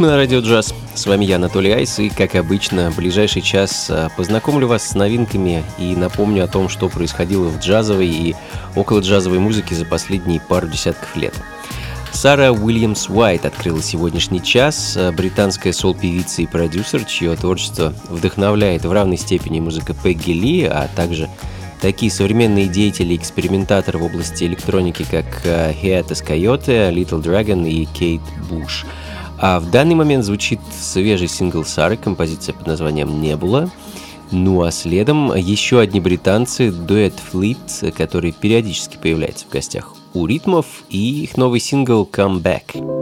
Ритмы на радио джаз. С вами я, Анатолий Айс, и, как обычно, в ближайший час а, познакомлю вас с новинками и напомню о том, что происходило в джазовой и около джазовой музыке за последние пару десятков лет. Сара Уильямс Уайт открыла сегодняшний час, а, британская сол-певица и продюсер, чье творчество вдохновляет в равной степени музыка Пегги Ли, а также такие современные деятели и экспериментаторы в области электроники, как э, Coyote, Little Dragon и Кейт Буш. А в данный момент звучит свежий сингл Сары, композиция под названием «Небула». Ну а следом еще одни британцы, дуэт Fleet, который периодически появляется в гостях у ритмов, и их новый сингл «Come Back».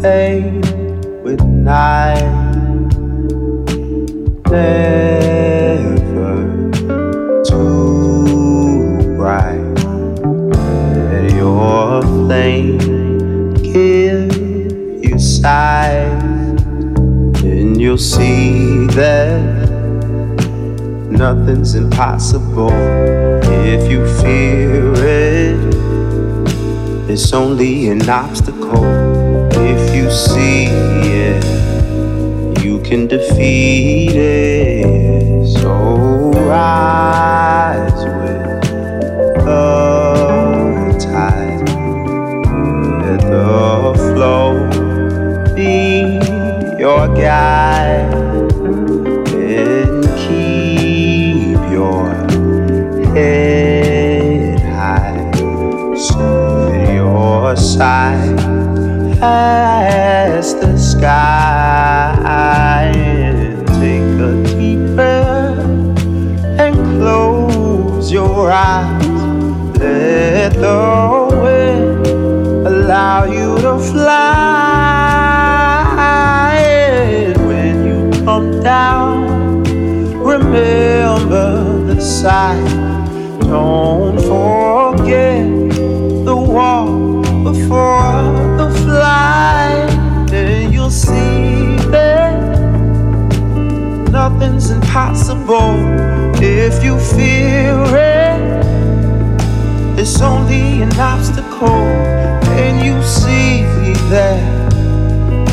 fade with night. Never too bright. Let your flame give you sight, and you'll see that nothing's impossible if you fear it. It's only an obstacle you see it, you can defeat it. So rise with the tide, let the flow be your guide, and keep your head high. So your side past the sky and take a deep breath and close your eyes. Let the wind allow you to fly. And when you come down, remember the sight. Don't nothing's impossible if you fear it. It's only an obstacle, and you see that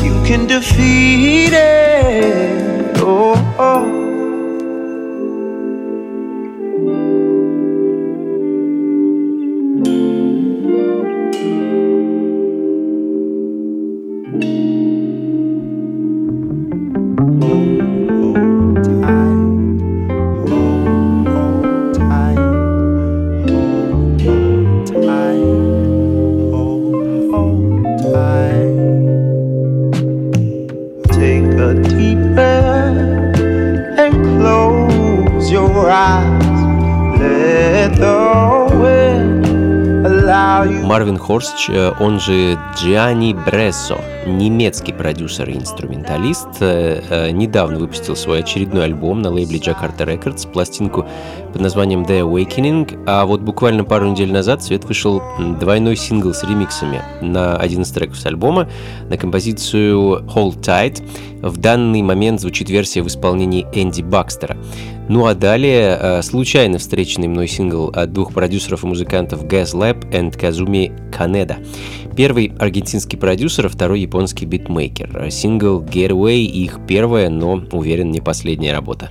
you can defeat it. oh. oh. Хорсч, э, он же Джиани Брессо, немецкий продюсер и инструменталист, э, э, недавно выпустил свой очередной альбом на лейбле Jakarta Records, пластинку под названием The Awakening, а вот буквально пару недель назад свет вышел двойной сингл с ремиксами на один из треков с альбома, на композицию Hold Tight. В данный момент звучит версия в исполнении Энди Бакстера. Ну а далее э, случайно встреченный мной сингл от двух продюсеров и музыкантов Gas Lab и Казуми Канеда. Первый аргентинский продюсер, а второй японский битмейкер. Сингл Getaway их первая, но, уверен, не последняя работа.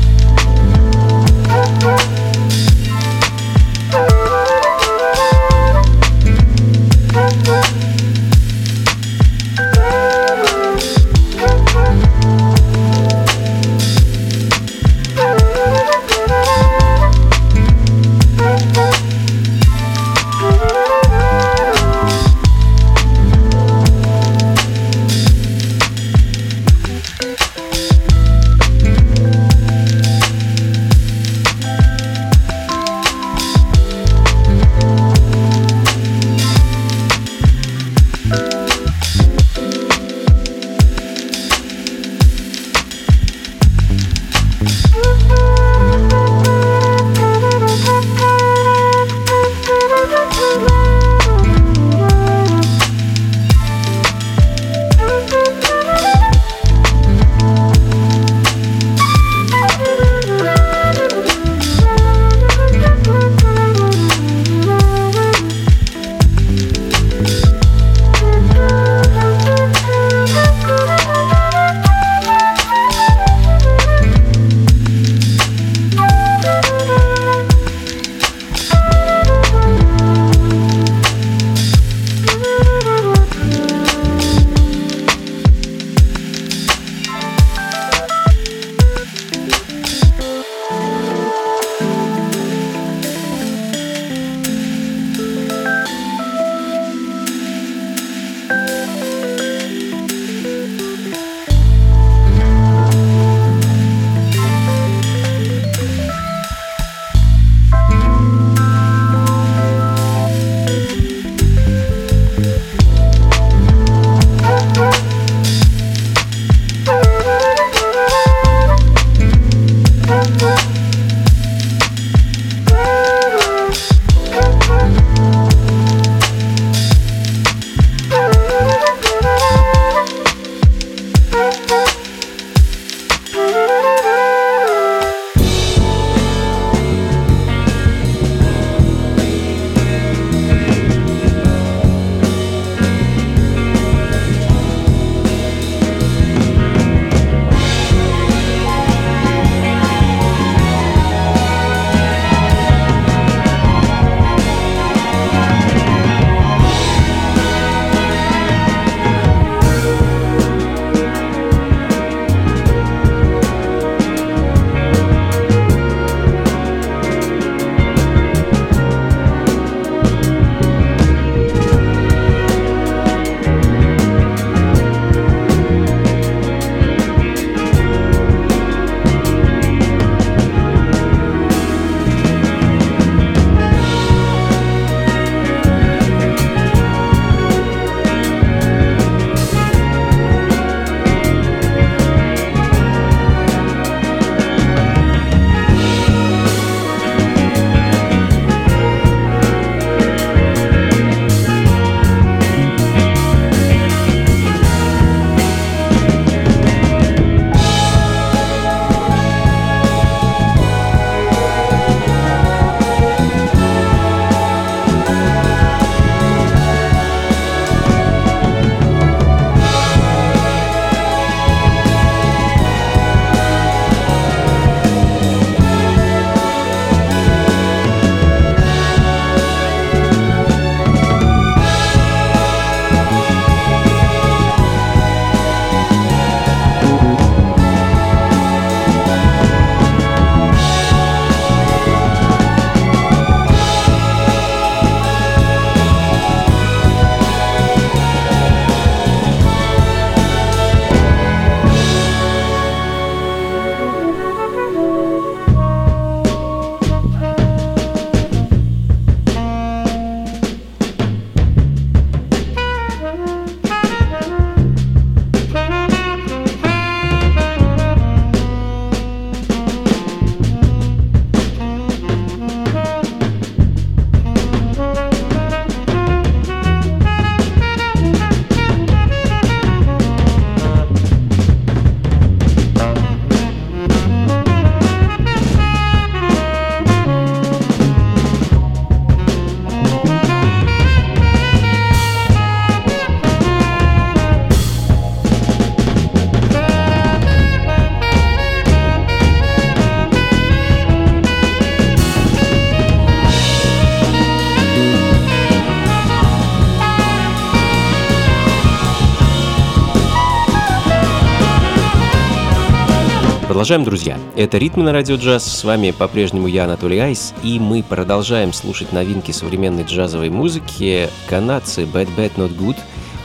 Продолжаем, друзья. Это «Ритмы на радио джаз». С вами по-прежнему я, Анатолий Айс, и мы продолжаем слушать новинки современной джазовой музыки. Канадцы Bad Bad Not Good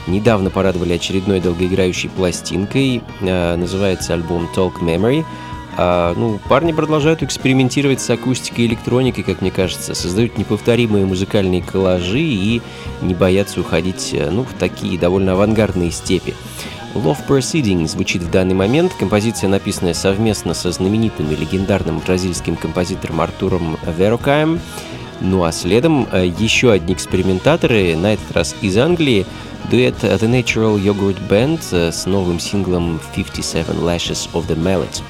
недавно порадовали очередной долгоиграющей пластинкой. Э, называется альбом Talk Memory. А, ну, парни продолжают экспериментировать с акустикой и электроникой, как мне кажется, создают неповторимые музыкальные коллажи и не боятся уходить э, ну, в такие довольно авангардные степи. Love Proceeding звучит в данный момент. Композиция, написанная совместно со знаменитым и легендарным бразильским композитором Артуром Верокаем. Ну а следом э, еще одни экспериментаторы, на этот раз из Англии, дуэт The Natural Yogurt Band э, с новым синглом 57 Lashes of the Mallet.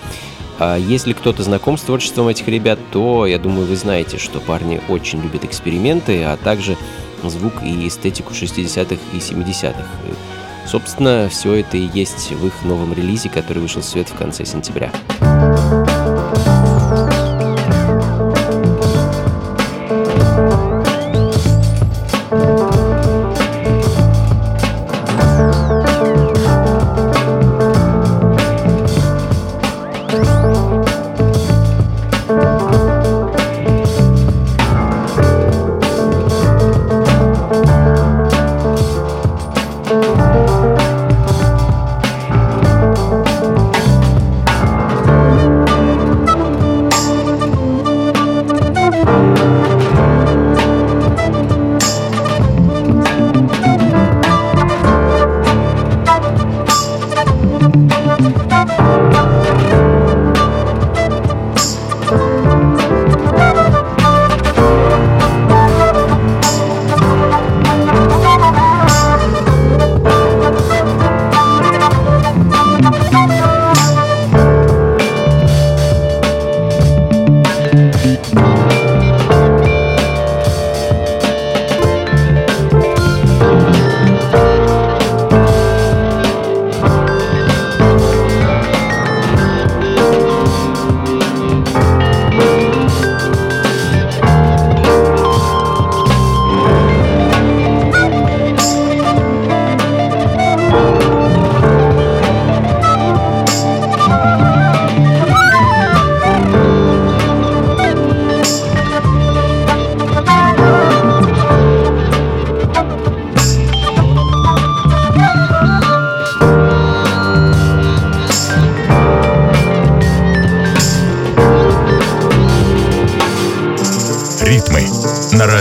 А если кто-то знаком с творчеством этих ребят, то, я думаю, вы знаете, что парни очень любят эксперименты, а также звук и эстетику 60-х и 70-х. Собственно, все это и есть в их новом релизе, который вышел в свет в конце сентября.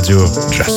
Радио «Джаз».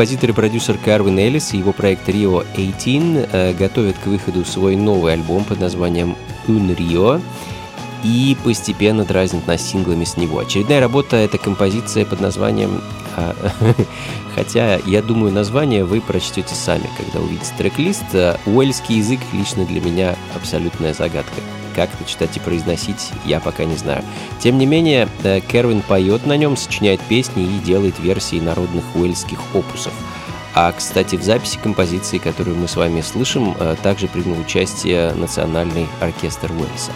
Композитор и продюсер Карвин Эллис и его проект Rio 18 э, готовят к выходу свой новый альбом под названием Un Rio и постепенно дразнят нас синглами с него. Очередная работа — это композиция под названием... А, хотя, я думаю, название вы прочтете сами, когда увидите трек-лист. Э, уэльский язык лично для меня абсолютная загадка. Как это читать и произносить, я пока не знаю. Тем не менее, э, Кервин поет на нем, сочиняет песни и делает версии народных уэльских опусов. А, кстати, в записи композиции, которую мы с вами слышим, э, также принял участие Национальный оркестр Уэльса.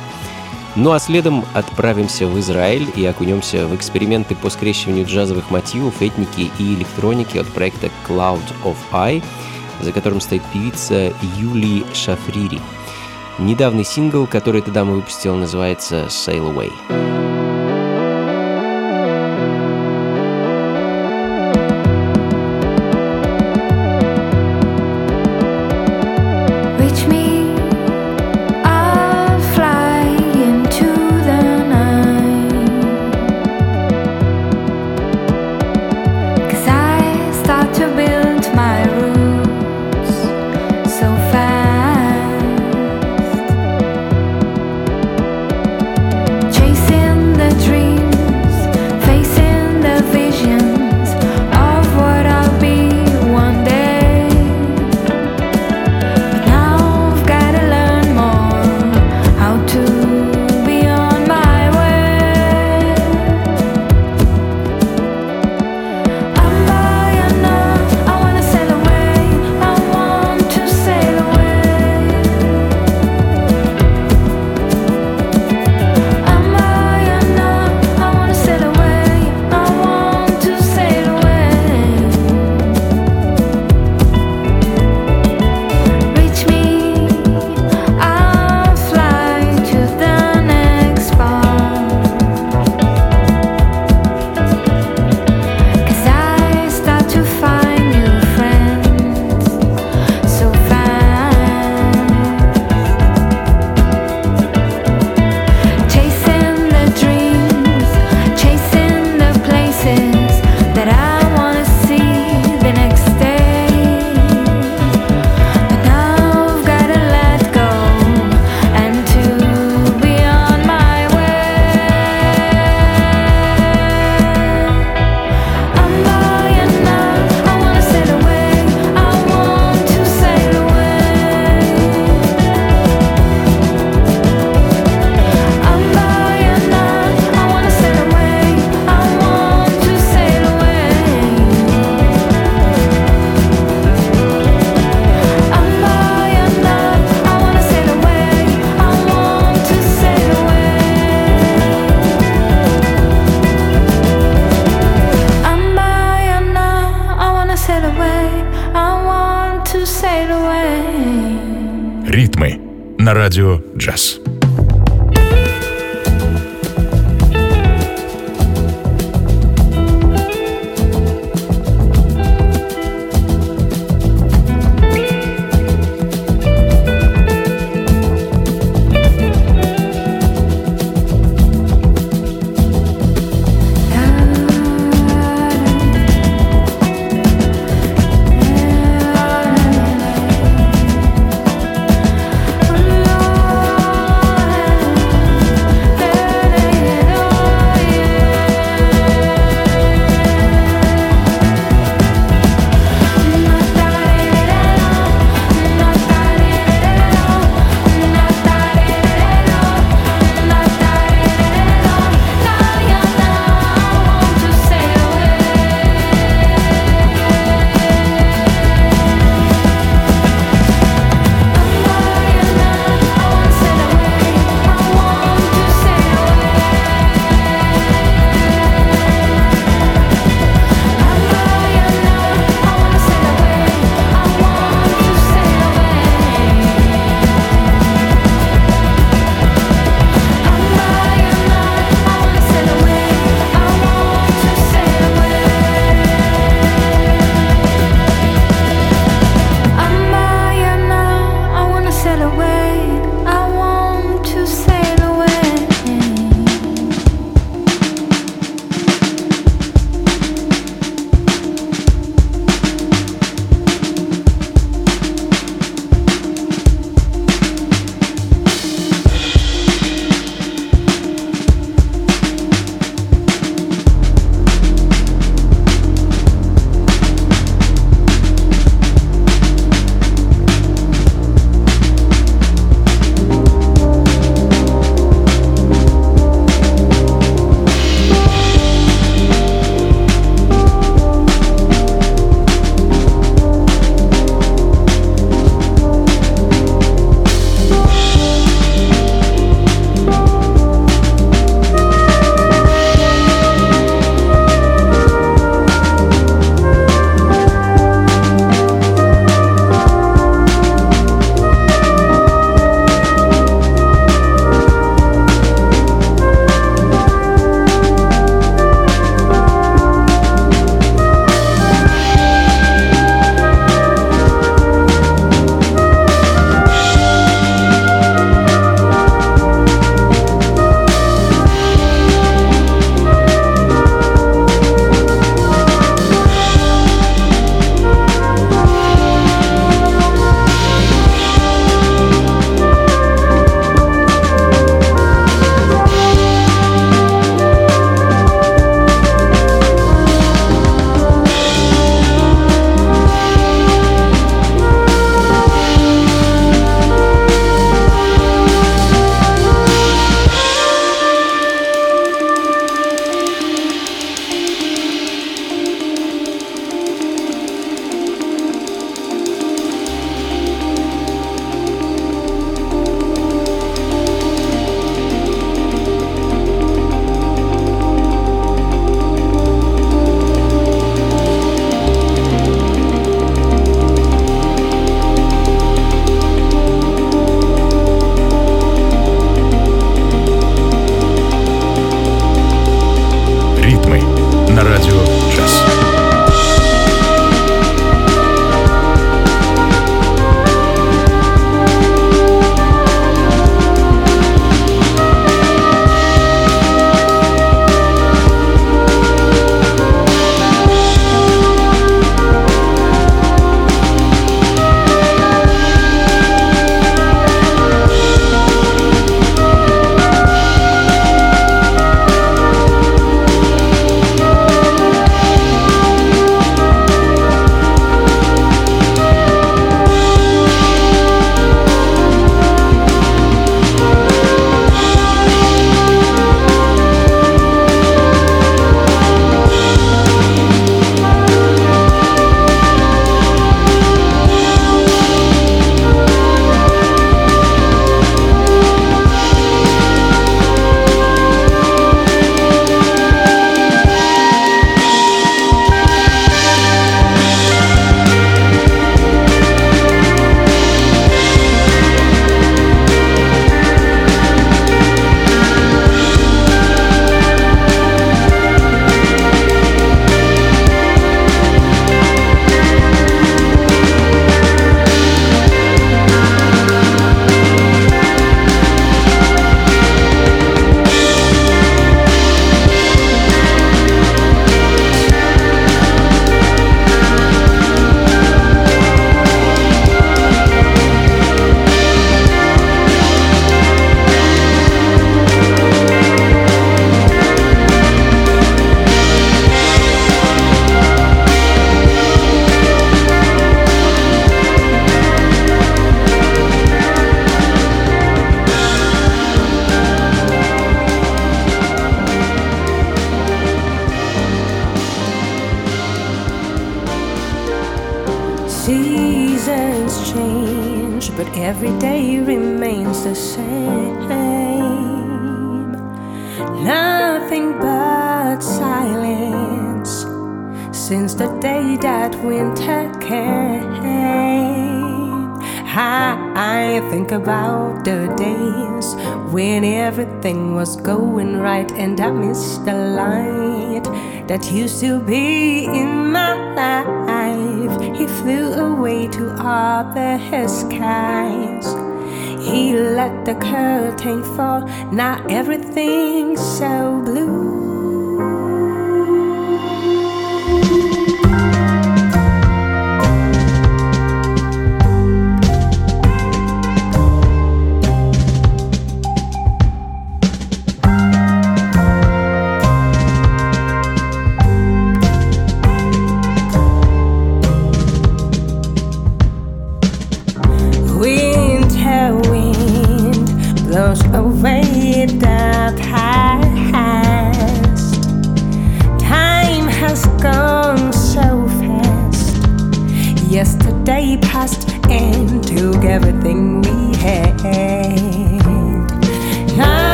Ну а следом отправимся в Израиль и окунемся в эксперименты по скрещиванию джазовых мотивов, этники и электроники от проекта Cloud of Eye, за которым стоит певица Юли Шафрири – Недавний сингл, который эта дама выпустила, называется «Sail Away». That used to be in my life. He flew away to other skies. He let the curtain fall. Now everything's so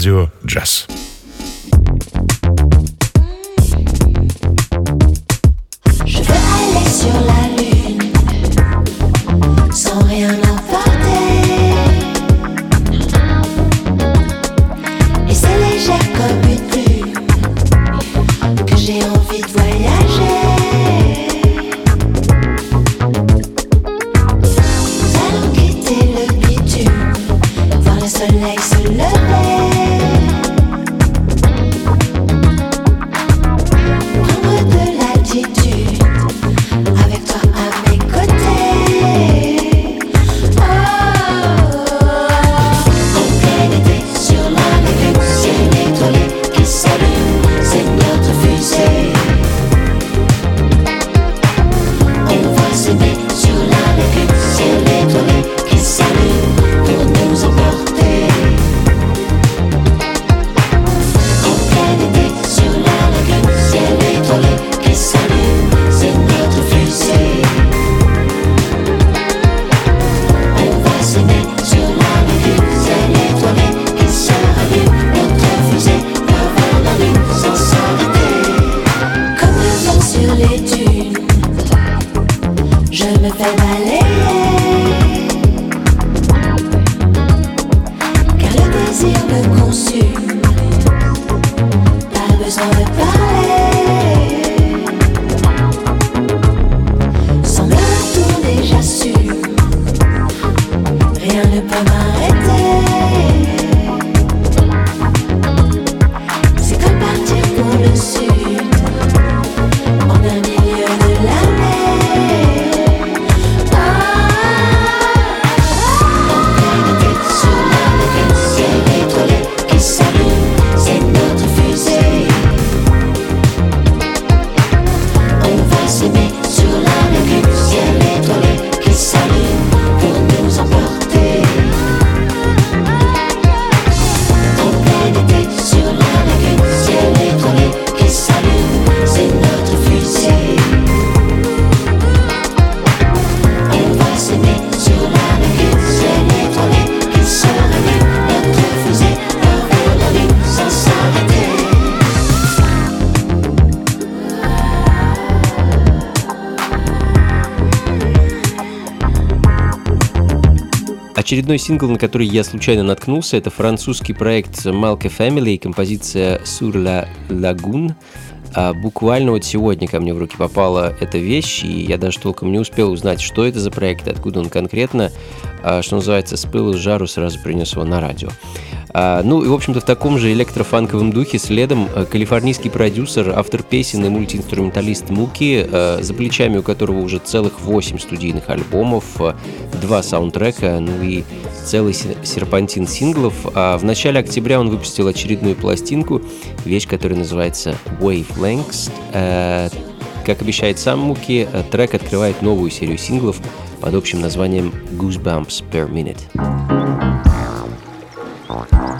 радио «Джаз». Очередной сингл, на который я случайно наткнулся, это французский проект Malka Family и композиция Sur la Lagoon. А буквально вот сегодня ко мне в руки попала эта вещь, и я даже толком не успел узнать, что это за проект, откуда он конкретно, а, что называется, с пылу с жару сразу принес его на радио. А, ну и, в общем-то, в таком же электрофанковом духе следом э, калифорнийский продюсер, автор песен и мультиинструменталист Муки, э, за плечами у которого уже целых 8 студийных альбомов, э, два саундтрека, ну и целый серпантин синглов. А в начале октября он выпустил очередную пластинку, вещь, которая называется Wavelengths. Как обещает сам Муки, трек открывает новую серию синглов под общим названием Goosebumps Per Minute. Bye.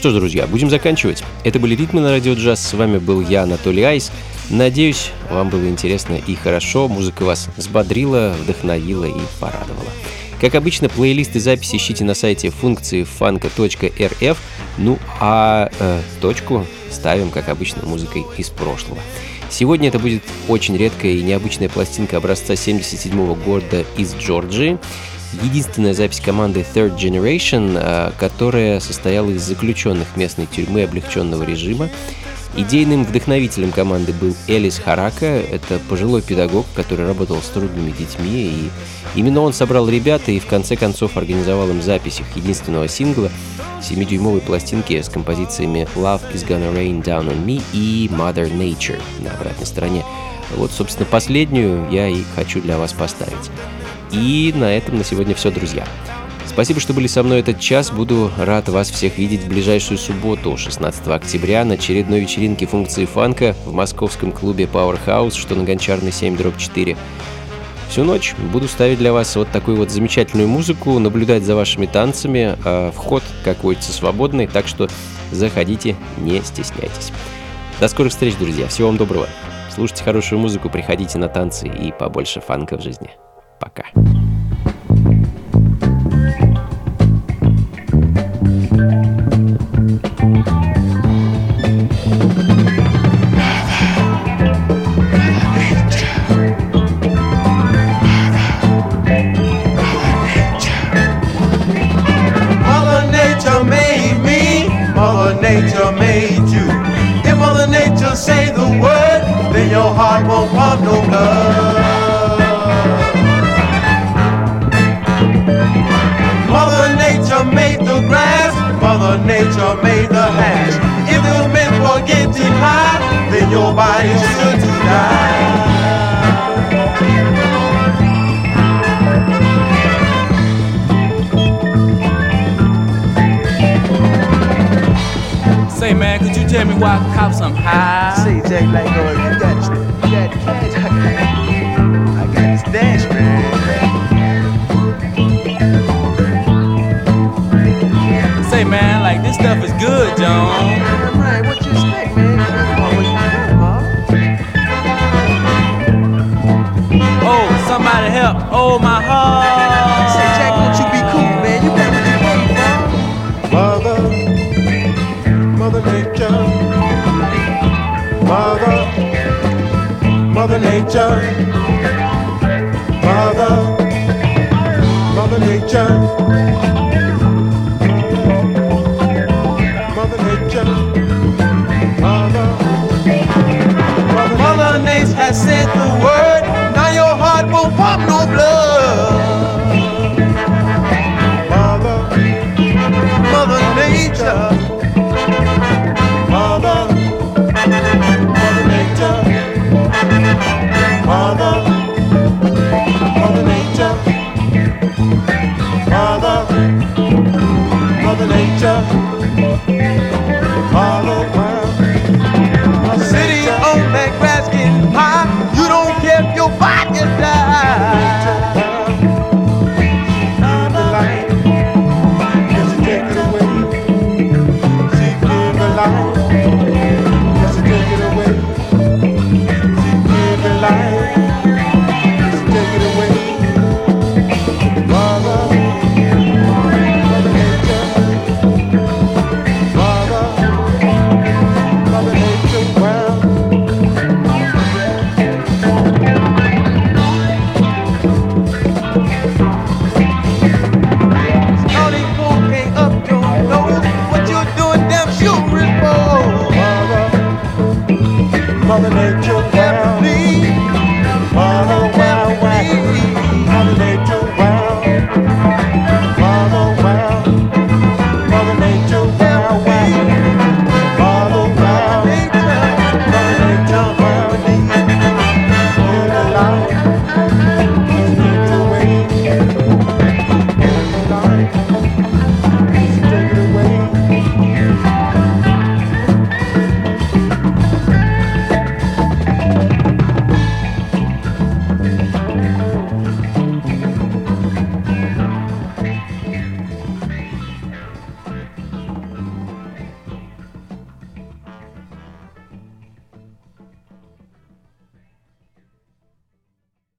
что ж, друзья, будем заканчивать. Это были «Ритмы на радио джаз». С вами был я, Анатолий Айс. Надеюсь, вам было интересно и хорошо. Музыка вас взбодрила, вдохновила и порадовала. Как обычно, плейлисты записи ищите на сайте функции фанка.рф. Ну а э, точку ставим, как обычно, музыкой из прошлого. Сегодня это будет очень редкая и необычная пластинка образца 77 года из Джорджии. Единственная запись команды Third Generation, э, которая состояла из заключенных местной тюрьмы облегченного режима. Идейным вдохновителем команды был Элис Харака. Это пожилой педагог, который работал с трудными детьми. И именно он собрал ребят и в конце концов организовал им запись их единственного сингла 7-дюймовой пластинки с композициями Love is Gonna Rain Down on Me и Mother Nature на обратной стороне. Вот, собственно, последнюю я и хочу для вас поставить. И на этом на сегодня все, друзья. Спасибо, что были со мной этот час. Буду рад вас всех видеть в ближайшую субботу, 16 октября, на очередной вечеринке функции фанка в московском клубе Powerhouse, что на Гончарной 7 дробь 4. Всю ночь буду ставить для вас вот такую вот замечательную музыку, наблюдать за вашими танцами. А вход, как водится, свободный, так что заходите, не стесняйтесь. До скорых встреч, друзья. Всего вам доброго. Слушайте хорошую музыку, приходите на танцы и побольше фанка в жизни. Пока. Mother